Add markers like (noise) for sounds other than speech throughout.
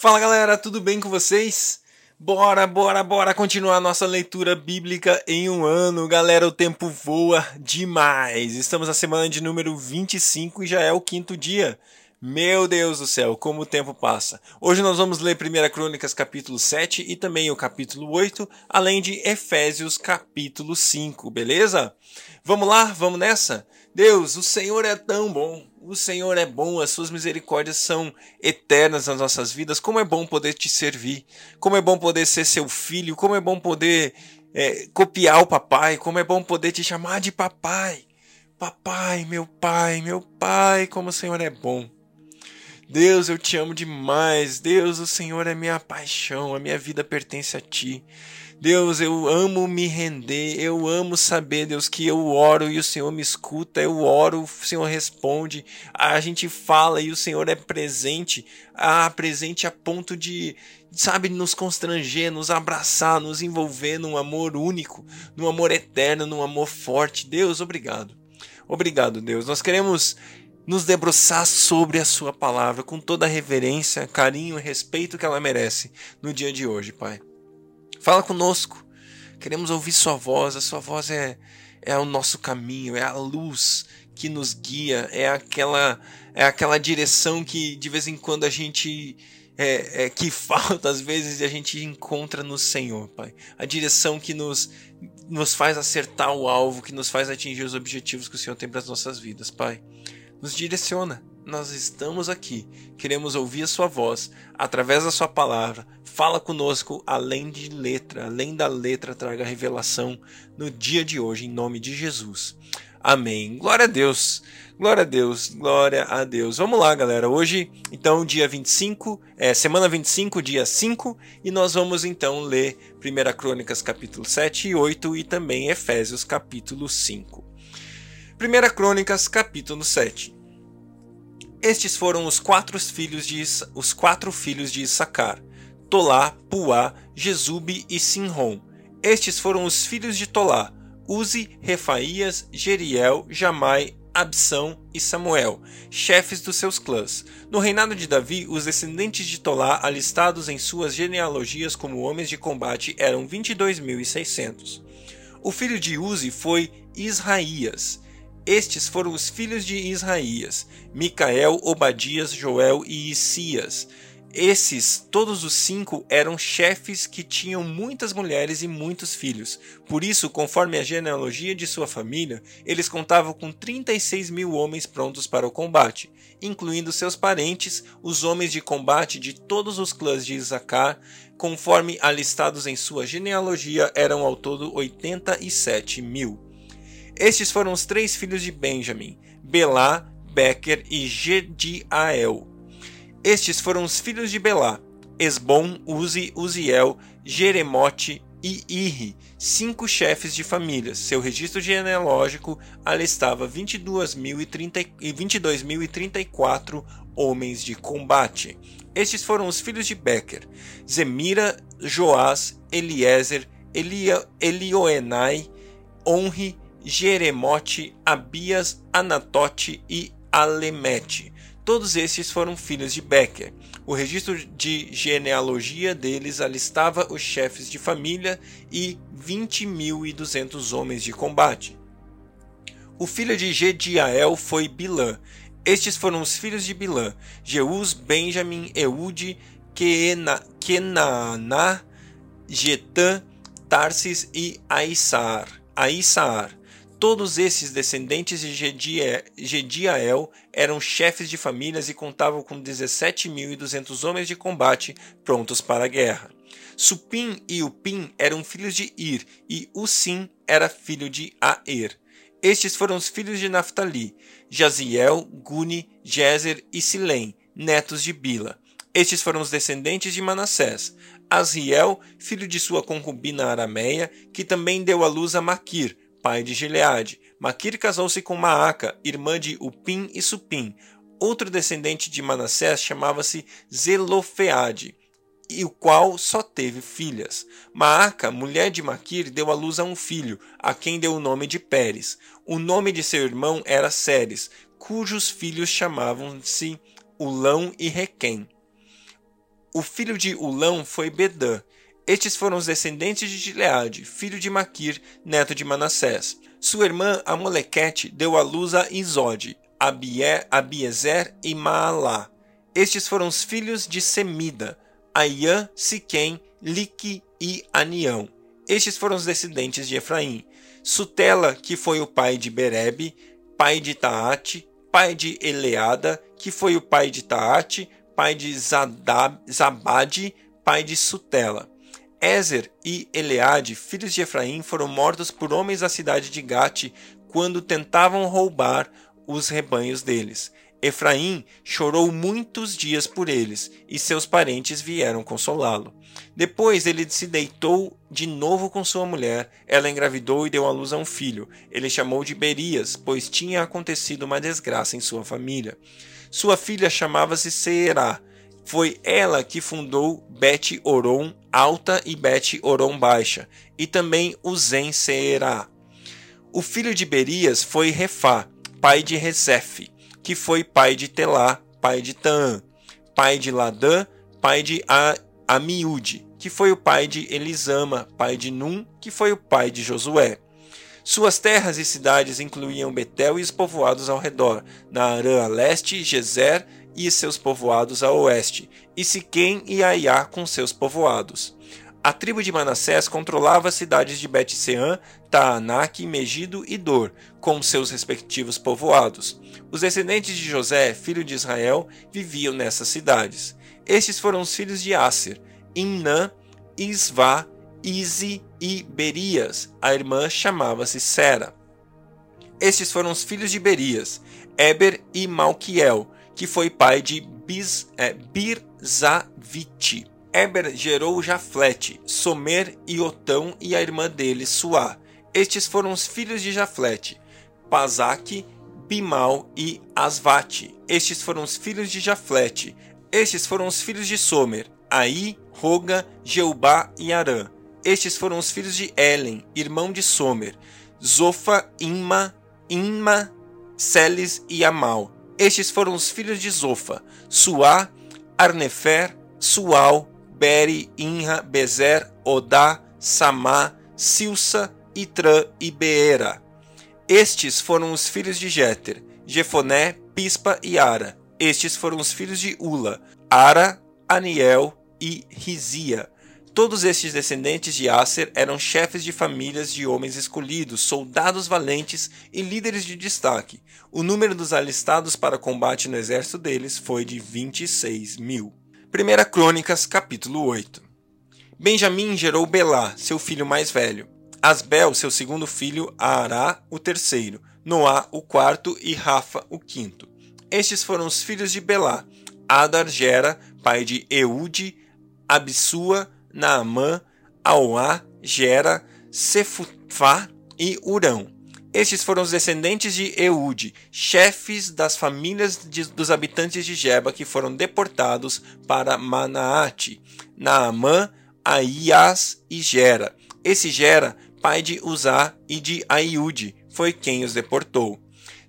Fala galera, tudo bem com vocês? Bora, bora, bora continuar nossa leitura bíblica em um ano. Galera, o tempo voa demais. Estamos na semana de número 25 e já é o quinto dia. Meu Deus do céu, como o tempo passa. Hoje nós vamos ler 1 Crônicas capítulo 7 e também o capítulo 8, além de Efésios capítulo 5, beleza? Vamos lá, vamos nessa? Deus, o Senhor é tão bom. O Senhor é bom, as suas misericórdias são eternas nas nossas vidas. Como é bom poder te servir, como é bom poder ser seu filho, como é bom poder é, copiar o papai, como é bom poder te chamar de papai. Papai, meu pai, meu pai, como o Senhor é bom. Deus, eu te amo demais. Deus, o Senhor é minha paixão, a minha vida pertence a ti. Deus, eu amo me render, eu amo saber, Deus, que eu oro e o Senhor me escuta, eu oro, o Senhor responde, a gente fala e o Senhor é presente, ah, presente a ponto de, sabe, nos constranger, nos abraçar, nos envolver num amor único, num amor eterno, num amor forte. Deus, obrigado. Obrigado, Deus. Nós queremos nos debruçar sobre a Sua palavra com toda a reverência, carinho e respeito que ela merece no dia de hoje, Pai. Fala conosco, queremos ouvir Sua voz, a Sua voz é, é o nosso caminho, é a luz que nos guia, é aquela, é aquela direção que de vez em quando a gente é, é, que (laughs) falta às vezes e a gente encontra no Senhor, Pai. A direção que nos, nos faz acertar o alvo, que nos faz atingir os objetivos que o Senhor tem para as nossas vidas, Pai nos direciona. Nós estamos aqui, queremos ouvir a Sua voz através da Sua palavra. Fala conosco além de letra, além da letra, traga revelação no dia de hoje, em nome de Jesus. Amém. Glória a Deus. Glória a Deus. Glória a Deus. Vamos lá, galera. Hoje, então, dia 25, é, semana 25, dia 5, e nós vamos então ler 1 Crônicas capítulo 7 e 8 e também Efésios capítulo 5. 1 Crônicas, capítulo 7. Estes foram os quatro filhos de, os quatro filhos de Issacar: Tolá, Puá, Jesube e Sinrom. Estes foram os filhos de Tolá: Uzi, Refaías, Jeriel, Jamai, Absão e Samuel, chefes dos seus clãs. No reinado de Davi, os descendentes de Tolá, alistados em suas genealogias como homens de combate, eram 22.600. O filho de Uzi foi Israías. Estes foram os filhos de Israías: Micael, Obadias, Joel e Isias. Esses, todos os cinco, eram chefes que tinham muitas mulheres e muitos filhos. Por isso, conforme a genealogia de sua família, eles contavam com 36 mil homens prontos para o combate, incluindo seus parentes, os homens de combate de todos os clãs de Isacar, conforme alistados em sua genealogia, eram ao todo 87 mil. Estes foram os três filhos de Benjamim, Belá, Becker e Gediael. Estes foram os filhos de Belá, Esbom, Uzi, Uziel, Jeremote e Irri, cinco chefes de famílias. Seu registro genealógico alistava 22.034 homens de combate. Estes foram os filhos de Becker, Zemira, Joás, Eliezer, Elia, Elioenai, Onri, Jeremote, Abias, Anatote e Alemete. Todos estes foram filhos de Becker. O registro de genealogia deles alistava os chefes de família e 20.200 homens de combate. O filho de Gediael foi Bilã. Estes foram os filhos de Bilã: Jeus, Benjamim, Eude, Kenaná, Getã, Tarsis e Aissar. Aissar. Todos esses descendentes de Gediael eram chefes de famílias e contavam com 17.200 homens de combate prontos para a guerra. Supim e Upim eram filhos de Ir, e Usim era filho de Aer. Estes foram os filhos de Naphtali, Jaziel, Guni, Jezer e Silém, netos de Bila. Estes foram os descendentes de Manassés. Aziel, filho de sua concubina Arameia, que também deu à luz a Maquir, pai de Gileade. Maquir casou-se com Maaca, irmã de Upim e Supim. Outro descendente de Manassés chamava-se Zelofeade, e o qual só teve filhas. Maaca, mulher de Maquir, deu à luz a um filho, a quem deu o nome de Pérez. O nome de seu irmão era Ceres, cujos filhos chamavam-se Ulão e Requém. O filho de Ulão foi Bedã. Estes foram os descendentes de Gileade, filho de Maquir, neto de Manassés. Sua irmã Amolequete deu à luz a Izode, Abiezer e Maalá. Estes foram os filhos de Semida, Aiã, Siquém, Lique e Anião. Estes foram os descendentes de Efraim. Sutela, que foi o pai de Berebe, pai de Taate, pai de Eleada, que foi o pai de Taate, pai de Zadab, Zabade, pai de Sutela. Ezer e Eleade, filhos de Efraim, foram mortos por homens da cidade de Gate quando tentavam roubar os rebanhos deles. Efraim chorou muitos dias por eles, e seus parentes vieram consolá-lo. Depois ele se deitou de novo com sua mulher. Ela engravidou e deu à luz a um filho. Ele chamou de Berias, pois tinha acontecido uma desgraça em sua família. Sua filha chamava-se Seerá. Foi ela que fundou Bet Oron Alta e Bet Oron Baixa, e também Uzen Seerá. O filho de Berias foi Refá, pai de Rezef que foi pai de Telá, pai de Taã, pai de Ladã, pai de Amiúde, que foi o pai de Elisama, pai de Num, que foi o pai de Josué. Suas terras e cidades incluíam Betel e os povoados ao redor, Naarã a leste, Gezer e seus povoados a oeste, e Siquém e Aiá com seus povoados. A tribo de Manassés controlava as cidades de Bet-Sean, Taanac, Megido e Dor, com seus respectivos povoados. Os descendentes de José, filho de Israel, viviam nessas cidades. Estes foram os filhos de Aser, Inã, Isvá, Izi e Berias. A irmã chamava-se Sera. Estes foram os filhos de Berias, Eber e Malquiel, que foi pai de Biz, é, Birzavite. Eber gerou Jaflete, Somer e Otão e a irmã dele, Suá. Estes foram os filhos de Jaflete, Pazaque, Bimal e Asvate. Estes foram os filhos de Jaflete. Estes foram os filhos de Somer, Aí, Roga, Jeubá e Arã. Estes foram os filhos de Elen, irmão de Somer, Zofa, Imma, Imma, Celes e Amal. Estes foram os filhos de Zofa, Suá, Arnefer, Sual, Beri, Inra, Bezer, Odá, Samá, Silsa, Itrã e Beera. Estes foram os filhos de Jéter, Jefoné, Pispa e Ara. Estes foram os filhos de Ula, Ara, Aniel e Rizia. Todos estes descendentes de Aser eram chefes de famílias de homens escolhidos, soldados valentes e líderes de destaque. O número dos alistados para combate no exército deles foi de 26 mil. 1 Crônicas, capítulo 8 Benjamim gerou Belá, seu filho mais velho. Asbel, seu segundo filho, Ará, o terceiro. Noá, o quarto, e Rafa, o quinto. Estes foram os filhos de Belá. Adar gera, pai de Eude, Absua, Naamã, Auá, Gera, Sefufá e Urão. Estes foram os descendentes de Eude, chefes das famílias de, dos habitantes de Jeba que foram deportados para Manaate, Naamã, Aias e Gera. Esse Gera, pai de Uzá e de Aiude, foi quem os deportou.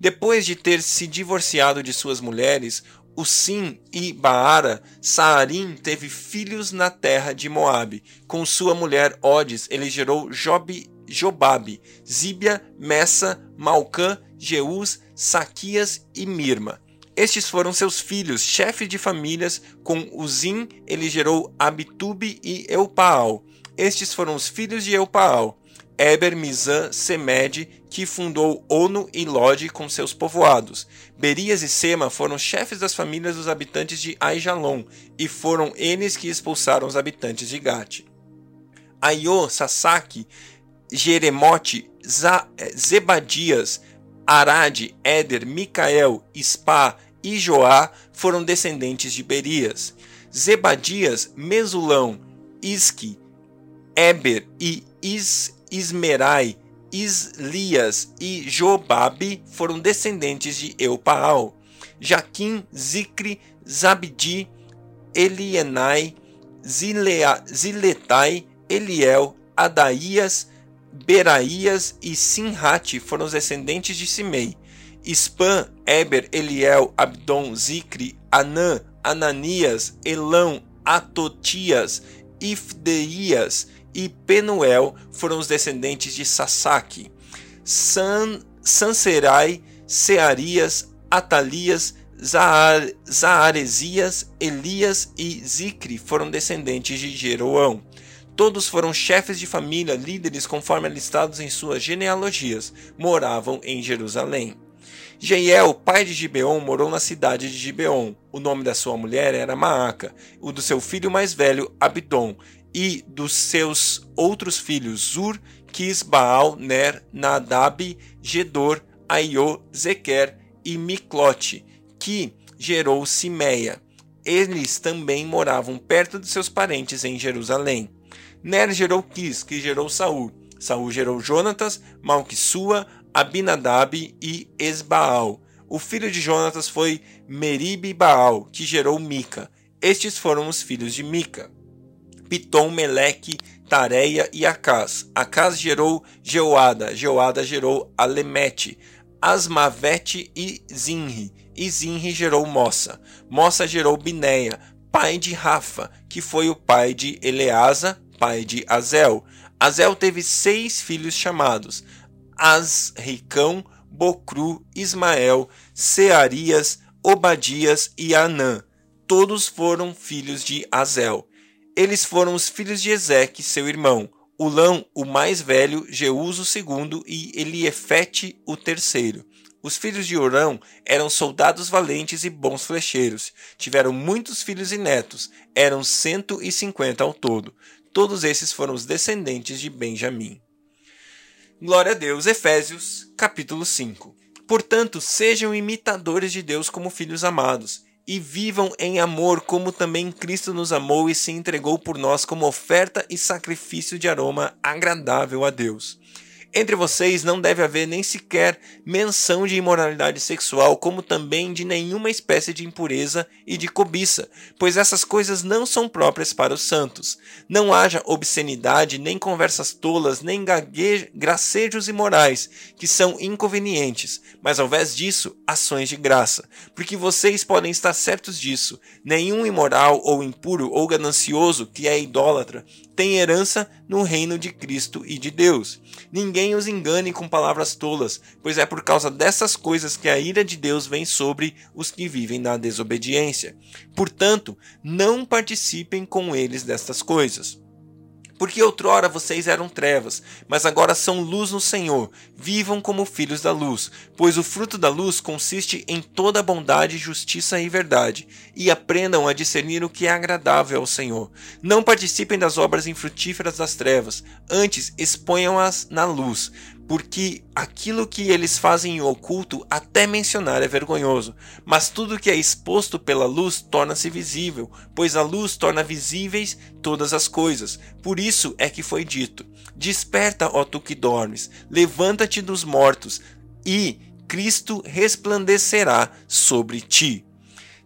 Depois de ter se divorciado de suas mulheres, Usim e Baara, Saarim teve filhos na terra de Moabe. Com sua mulher Odes, ele gerou Job Jobabe, Zíbia, Messa, Malcã, Jeus, Saquias e Mirma. Estes foram seus filhos, chefes de famílias, com Uzim ele gerou Abitube e Eupaal. Estes foram os filhos de Eupaal. Eber, Mizan, Semed, que fundou Ono e Lode com seus povoados. Berias e Sema foram chefes das famílias dos habitantes de Aijalon, e foram eles que expulsaram os habitantes de Gate. Aiô, Sasaki, Jeremote, eh, Zebadias, Arad, Éder, Micael, Spa e Joá foram descendentes de Berias. Zebadias, Mesulão, Isque, Eber e Is, Ismerai, Islias e Jobabe foram descendentes de Eupaal. Jaquim, Zicre, Zabdi, Elienai, Zilea, Ziletai, Eliel, Adaías, Beraías e Sinhate foram os descendentes de Simei. Spam, Eber, Eliel, Abdon, Zicre, Anã, Ananias, Elão, Atotias, Ifdeias e Penuel foram os descendentes de Sasaque. San, Sanserai, Searias, Atalias, Zaharesias, Elias e Zicre foram descendentes de Jeroão. Todos foram chefes de família, líderes conforme listados em suas genealogias, moravam em Jerusalém. Jeiel, pai de Gibeon, morou na cidade de Gibeon. O nome da sua mulher era Maaca, o do seu filho mais velho, Abdon, e dos seus outros filhos, Zur, Quis, Baal, Ner, Nadab, Gedor, Aiô, Zequer e Miclote que gerou Simeia. Eles também moravam perto de seus parentes em Jerusalém. Ner gerou Quis, que gerou Saul. Saul gerou Jonatas, Malquissua, Abinadab e Esbaal. O filho de Jonatas foi Meribe Baal, que gerou Mica. Estes foram os filhos de Mica. Pitom, Meleque, Tareia e Acás. Acás gerou Jeoada, Jeoada gerou Alemete, Asmavete e Zinri e Zinri gerou Mossa. Mossa gerou Binéia, pai de Rafa, que foi o pai de Eleasa, pai de Azel. Azel teve seis filhos chamados Asricão, Bocru, Ismael, Searias, Obadias e Anã. Todos foram filhos de Azel. Eles foram os filhos de Ezeque, seu irmão. Ulão, o mais velho, Jeuso o segundo e Eliefete o terceiro. Os filhos de Orão eram soldados valentes e bons flecheiros. Tiveram muitos filhos e netos, eram cento e cinquenta ao todo. Todos esses foram os descendentes de Benjamim. Glória a Deus, Efésios, capítulo 5. Portanto, sejam imitadores de Deus como filhos amados, e vivam em amor, como também Cristo nos amou e se entregou por nós como oferta e sacrifício de aroma agradável a Deus. Entre vocês não deve haver nem sequer menção de imoralidade sexual, como também de nenhuma espécie de impureza e de cobiça, pois essas coisas não são próprias para os santos. Não haja obscenidade, nem conversas tolas, nem gracejos imorais, que são inconvenientes, mas ao invés disso, ações de graça. Porque vocês podem estar certos disso: nenhum imoral ou impuro ou ganancioso que é idólatra tem herança no reino de Cristo e de Deus. Ninguém os engane com palavras tolas, pois é por causa dessas coisas que a ira de Deus vem sobre os que vivem na desobediência. Portanto, não participem com eles destas coisas. Porque outrora vocês eram trevas, mas agora são luz no Senhor. Vivam como filhos da luz, pois o fruto da luz consiste em toda bondade, justiça e verdade. E aprendam a discernir o que é agradável ao Senhor. Não participem das obras infrutíferas das trevas, antes exponham-as na luz porque aquilo que eles fazem em oculto, até mencionar é vergonhoso, mas tudo que é exposto pela luz torna-se visível, pois a luz torna visíveis todas as coisas. Por isso é que foi dito: Desperta, ó tu que dormes, levanta-te dos mortos, e Cristo resplandecerá sobre ti.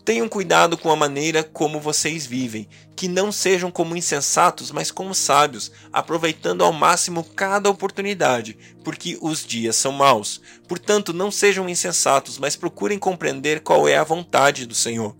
Tenham cuidado com a maneira como vocês vivem, que não sejam como insensatos, mas como sábios, aproveitando ao máximo cada oportunidade, porque os dias são maus. Portanto, não sejam insensatos, mas procurem compreender qual é a vontade do Senhor.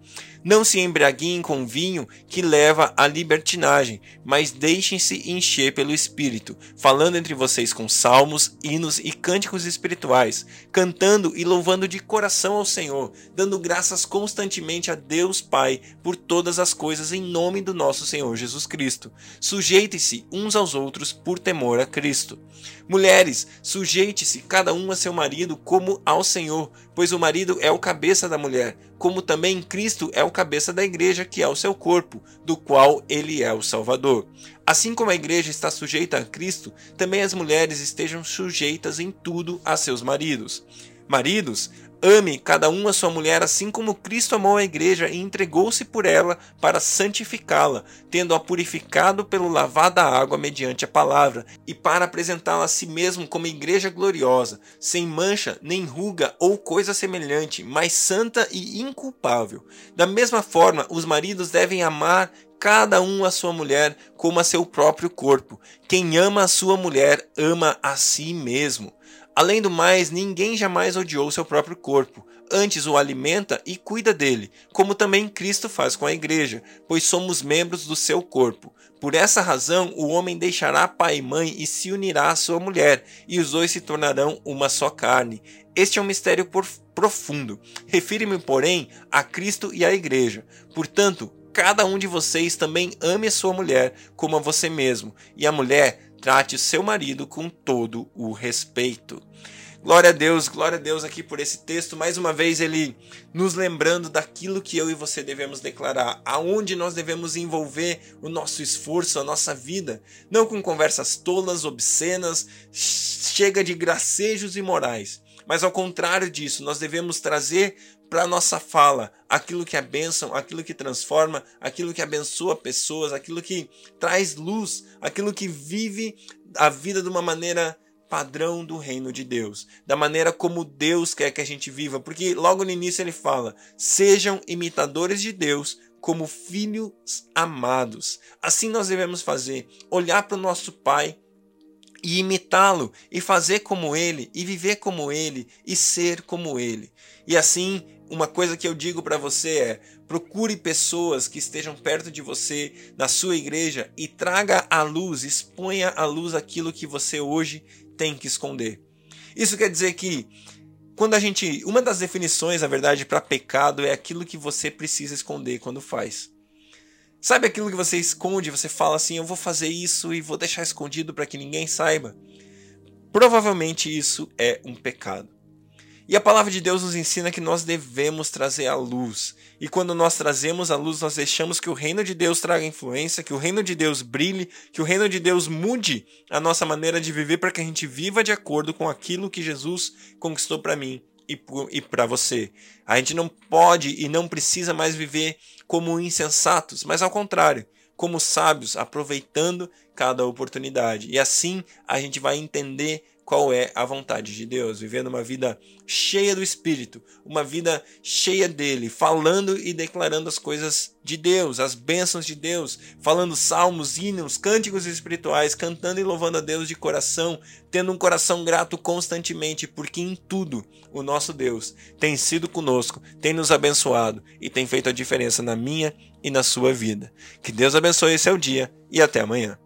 Não se embriaguem com vinho que leva à libertinagem, mas deixem-se encher pelo Espírito, falando entre vocês com salmos, hinos e cânticos espirituais, cantando e louvando de coração ao Senhor, dando graças constantemente a Deus Pai por todas as coisas em nome do nosso Senhor Jesus Cristo. Sujeitem-se uns aos outros por temor a Cristo. Mulheres, sujeite-se cada um a seu marido como ao Senhor, pois o marido é o cabeça da mulher, como também Cristo é o cabeça da igreja, que é o seu corpo, do qual ele é o Salvador. Assim como a igreja está sujeita a Cristo, também as mulheres estejam sujeitas em tudo a seus maridos. Maridos, Ame cada um a sua mulher assim como Cristo amou a igreja e entregou-se por ela para santificá-la, tendo-a purificado pelo lavar da água mediante a palavra, e para apresentá-la a si mesmo como igreja gloriosa, sem mancha, nem ruga ou coisa semelhante, mas santa e inculpável. Da mesma forma, os maridos devem amar cada um a sua mulher como a seu próprio corpo. Quem ama a sua mulher ama a si mesmo. Além do mais, ninguém jamais odiou seu próprio corpo. antes o alimenta e cuida dele, como também Cristo faz com a igreja, pois somos membros do seu corpo. Por essa razão, o homem deixará pai e mãe e se unirá à sua mulher, e os dois se tornarão uma só carne. Este é um mistério profundo. Refiro-me, porém, a Cristo e à igreja. Portanto, cada um de vocês também ame a sua mulher como a você mesmo, e a mulher trate o seu marido com todo o respeito. Glória a Deus, glória a Deus aqui por esse texto. Mais uma vez, ele nos lembrando daquilo que eu e você devemos declarar, aonde nós devemos envolver o nosso esforço, a nossa vida, não com conversas tolas, obscenas, chega de gracejos imorais, mas ao contrário disso, nós devemos trazer para nossa fala aquilo que é aquilo que transforma, aquilo que abençoa pessoas, aquilo que traz luz, aquilo que vive a vida de uma maneira padrão do reino de Deus, da maneira como Deus quer que a gente viva, porque logo no início ele fala: sejam imitadores de Deus como filhos amados. Assim nós devemos fazer, olhar para o nosso Pai e imitá-lo, e fazer como ele, e viver como ele, e ser como ele. E assim uma coisa que eu digo para você é: procure pessoas que estejam perto de você, na sua igreja, e traga à luz, exponha à luz aquilo que você hoje tem que esconder. Isso quer dizer que quando a gente, uma das definições, na verdade, para pecado é aquilo que você precisa esconder quando faz. Sabe aquilo que você esconde, você fala assim, eu vou fazer isso e vou deixar escondido para que ninguém saiba? Provavelmente isso é um pecado. E a palavra de Deus nos ensina que nós devemos trazer a luz. E quando nós trazemos a luz, nós deixamos que o reino de Deus traga influência, que o reino de Deus brilhe, que o reino de Deus mude a nossa maneira de viver para que a gente viva de acordo com aquilo que Jesus conquistou para mim e para você. A gente não pode e não precisa mais viver como insensatos, mas ao contrário, como sábios, aproveitando cada oportunidade. E assim a gente vai entender qual é a vontade de Deus, vivendo uma vida cheia do Espírito, uma vida cheia dele, falando e declarando as coisas de Deus, as bênçãos de Deus, falando salmos, hinos, cânticos espirituais, cantando e louvando a Deus de coração, tendo um coração grato constantemente, porque em tudo o nosso Deus tem sido conosco, tem nos abençoado e tem feito a diferença na minha e na sua vida. Que Deus abençoe esse seu dia e até amanhã.